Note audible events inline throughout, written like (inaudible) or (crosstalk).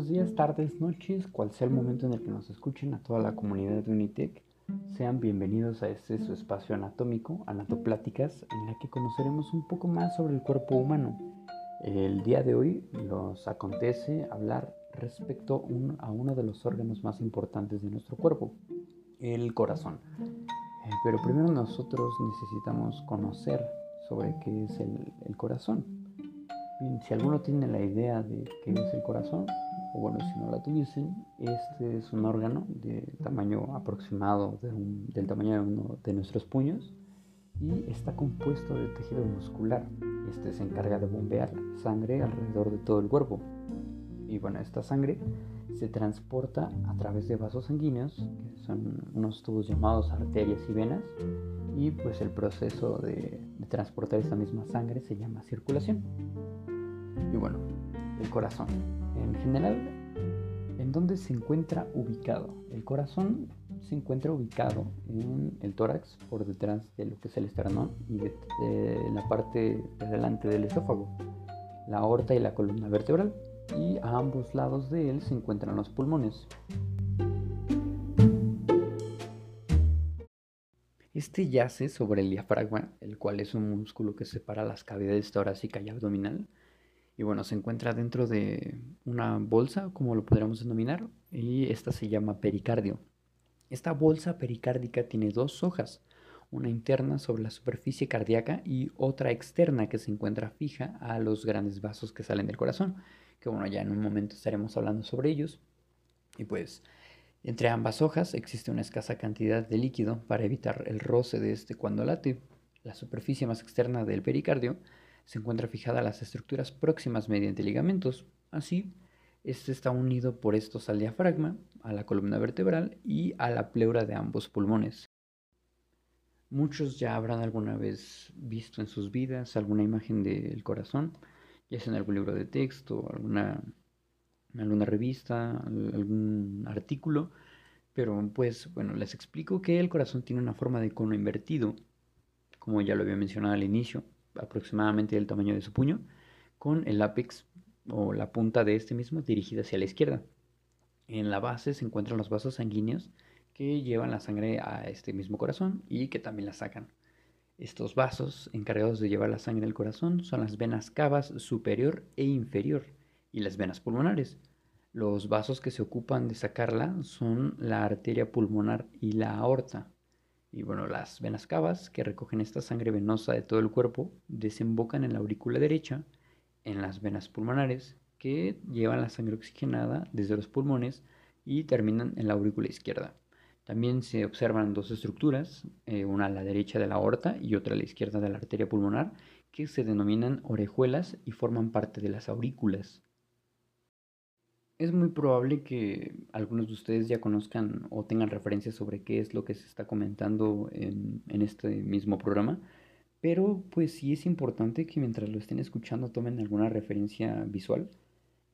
buenos días, tardes, noches, cual sea el momento en el que nos escuchen a toda la comunidad de Unitec. Sean bienvenidos a este su espacio anatómico, Anatopláticas, en la que conoceremos un poco más sobre el cuerpo humano. El día de hoy nos acontece hablar respecto a uno de los órganos más importantes de nuestro cuerpo, el corazón. Eh, pero primero nosotros necesitamos conocer sobre qué es el corazón. Bien, si alguno tiene la idea de qué es el corazón, o bueno, si no la tuviesen, este es un órgano de tamaño aproximado del tamaño de uno de nuestros puños y está compuesto de tejido muscular. Este se encarga de bombear sangre alrededor de todo el cuerpo. Y bueno, esta sangre se transporta a través de vasos sanguíneos, que son unos tubos llamados arterias y venas, y pues el proceso de, de transportar esta misma sangre se llama circulación. Y bueno, el corazón. En general, ¿en dónde se encuentra ubicado? El corazón se encuentra ubicado en el tórax, por detrás de lo que es el esternón y la parte de delante del esófago, la aorta y la columna vertebral. Y a ambos lados de él se encuentran los pulmones. Este yace sobre el diafragma, el cual es un músculo que separa las cavidades torácica y abdominal y bueno, se encuentra dentro de una bolsa, como lo podríamos denominar, y esta se llama pericardio. Esta bolsa pericárdica tiene dos hojas, una interna sobre la superficie cardíaca y otra externa que se encuentra fija a los grandes vasos que salen del corazón, que bueno, ya en un momento estaremos hablando sobre ellos. Y pues, entre ambas hojas existe una escasa cantidad de líquido para evitar el roce de este cuando late. La superficie más externa del pericardio se encuentra fijada a las estructuras próximas mediante ligamentos. Así, este está unido por estos al diafragma, a la columna vertebral y a la pleura de ambos pulmones. Muchos ya habrán alguna vez visto en sus vidas alguna imagen del corazón, ya sea en algún libro de texto, alguna, alguna revista, algún artículo, pero pues bueno, les explico que el corazón tiene una forma de cono invertido, como ya lo había mencionado al inicio, aproximadamente del tamaño de su puño, con el ápex o la punta de este mismo dirigida hacia la izquierda. En la base se encuentran los vasos sanguíneos que llevan la sangre a este mismo corazón y que también la sacan. Estos vasos encargados de llevar la sangre al corazón son las venas cavas superior e inferior y las venas pulmonares. Los vasos que se ocupan de sacarla son la arteria pulmonar y la aorta. Y bueno, las venas cavas que recogen esta sangre venosa de todo el cuerpo desembocan en la aurícula derecha, en las venas pulmonares que llevan la sangre oxigenada desde los pulmones y terminan en la aurícula izquierda. También se observan dos estructuras, eh, una a la derecha de la aorta y otra a la izquierda de la arteria pulmonar, que se denominan orejuelas y forman parte de las aurículas. Es muy probable que algunos de ustedes ya conozcan o tengan referencias sobre qué es lo que se está comentando en, este mismo programa, pero pues sí es importante que mientras lo estén escuchando tomen alguna referencia visual,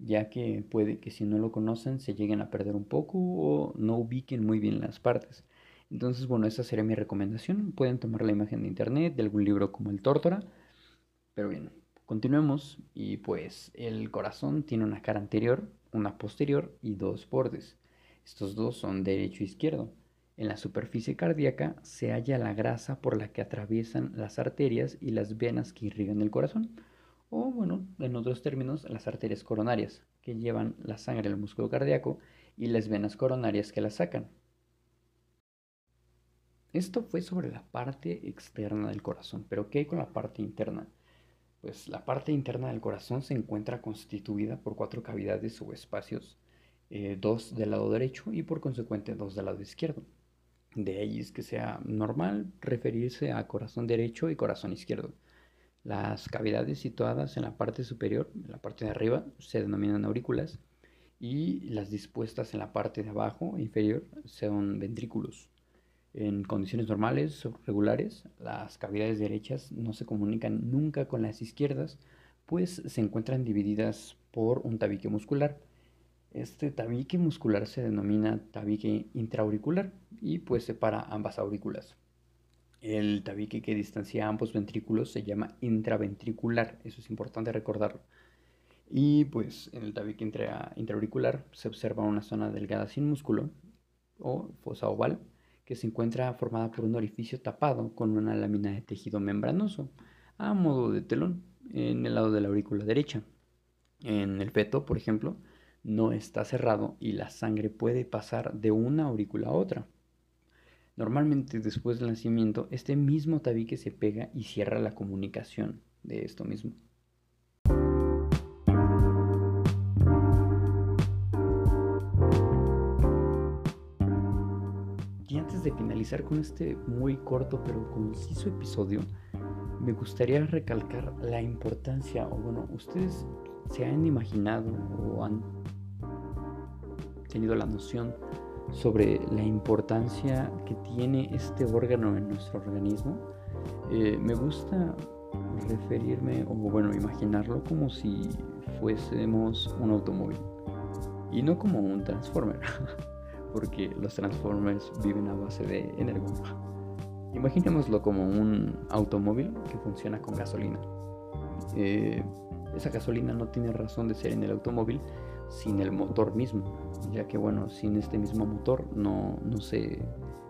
ya que puede que si no lo conocen se lleguen a perder un poco o no ubiquen muy bien las partes. Entonces, bueno, esa sería mi recomendación. Pueden tomar la imagen de internet, de algún libro como el Tórtora, pero bien, continuemos y pues el corazón tiene una cara anterior una posterior y dos bordes. Estos dos son derecho e izquierdo. En la superficie cardíaca se halla la grasa por la que atraviesan las arterias y las venas que irrigan el corazón, o bueno, en otros términos, las arterias coronarias, que llevan la sangre al músculo cardíaco, y las venas coronarias que la sacan. Esto fue sobre la parte externa del corazón, pero ¿qué hay con la parte interna? Pues la parte interna del corazón se encuentra constituida por cuatro cavidades o espacios, eh, dos del lado derecho y por consecuente dos del lado izquierdo. De ahí es que sea normal referirse a corazón derecho y corazón izquierdo. Las cavidades situadas en la parte superior, en la parte de arriba, se denominan aurículas y las dispuestas en la parte de abajo, inferior, son ventrículos. En condiciones normales o regulares, las cavidades derechas no se comunican nunca con las izquierdas, pues se encuentran divididas por un tabique muscular. Este tabique muscular se denomina tabique intraauricular y pues separa ambas aurículas. El tabique que distancia ambos ventrículos se llama intraventricular, eso es importante recordarlo. Y pues en el tabique intraauricular se observa una zona delgada sin músculo o fosa oval que se encuentra formada por un orificio tapado con una lámina de tejido membranoso a modo de telón en el lado de la aurícula derecha. En el feto, por ejemplo, no está cerrado y la sangre puede pasar de una aurícula a otra. Normalmente después del nacimiento, este mismo tabique se pega y cierra la comunicación de esto mismo. De finalizar con este muy corto pero conciso episodio, me gustaría recalcar la importancia, o bueno, ustedes se han imaginado o han tenido la noción sobre la importancia que tiene este órgano en nuestro organismo, eh, me gusta referirme o bueno, imaginarlo como si fuésemos un automóvil y no como un transformer, (laughs) porque los transformers viven a base de energía. Imaginémoslo como un automóvil que funciona con gasolina. Eh, esa gasolina no tiene razón de ser en el automóvil sin el motor mismo, ya que bueno, sin este mismo motor no, no, se,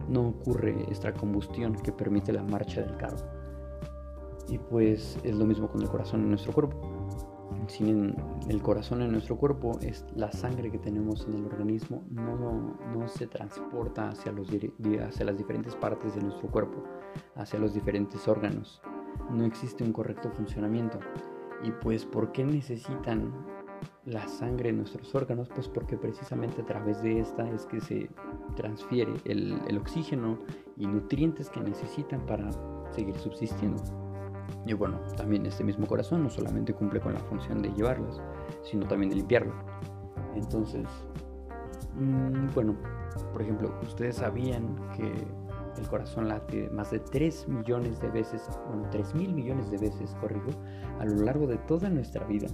no ocurre esta combustión que permite la marcha del carro. Y pues es lo mismo con el corazón en nuestro cuerpo. Sin el corazón en nuestro cuerpo, es la sangre que tenemos en el organismo no, no se transporta hacia, los, hacia las diferentes partes de nuestro cuerpo, hacia los diferentes órganos. No existe un correcto funcionamiento. Y pues, ¿por qué necesitan la sangre en nuestros órganos? Pues porque precisamente a través de esta es que se transfiere el, el oxígeno y nutrientes que necesitan para seguir subsistiendo. Y bueno, también este mismo corazón no solamente cumple con la función de llevarlas, sino también de limpiarlo. Entonces, mm, bueno, por ejemplo, ustedes sabían que el corazón late más de 3 millones de veces, bueno, 3 mil millones de veces, corrijo, a lo largo de toda nuestra vida.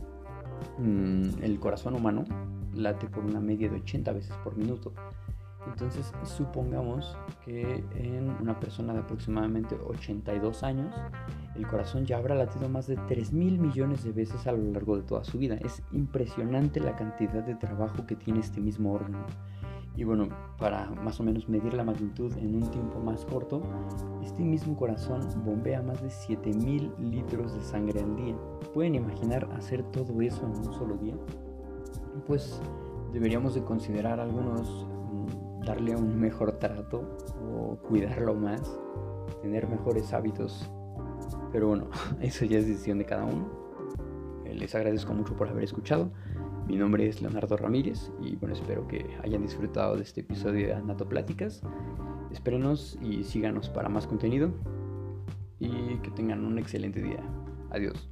Mm, el corazón humano late por una media de 80 veces por minuto. Entonces, supongamos que en una persona de aproximadamente 82 años, el corazón ya habrá latido más de 3 mil millones de veces a lo largo de toda su vida. Es impresionante la cantidad de trabajo que tiene este mismo órgano. Y bueno, para más o menos medir la magnitud en un tiempo más corto, este mismo corazón bombea más de 7000 litros de sangre al día. ¿Pueden imaginar hacer todo eso en un solo día? Pues deberíamos de considerar algunos darle un mejor trato o cuidarlo más, tener mejores hábitos. Pero bueno, (laughs) eso ya es decisión de cada uno. Les agradezco mucho por haber escuchado. Mi nombre es Leonardo Ramírez y bueno, espero que hayan disfrutado de este episodio de Anato Pláticas. Espérenos y síganos para más contenido y que tengan un excelente día. Adiós.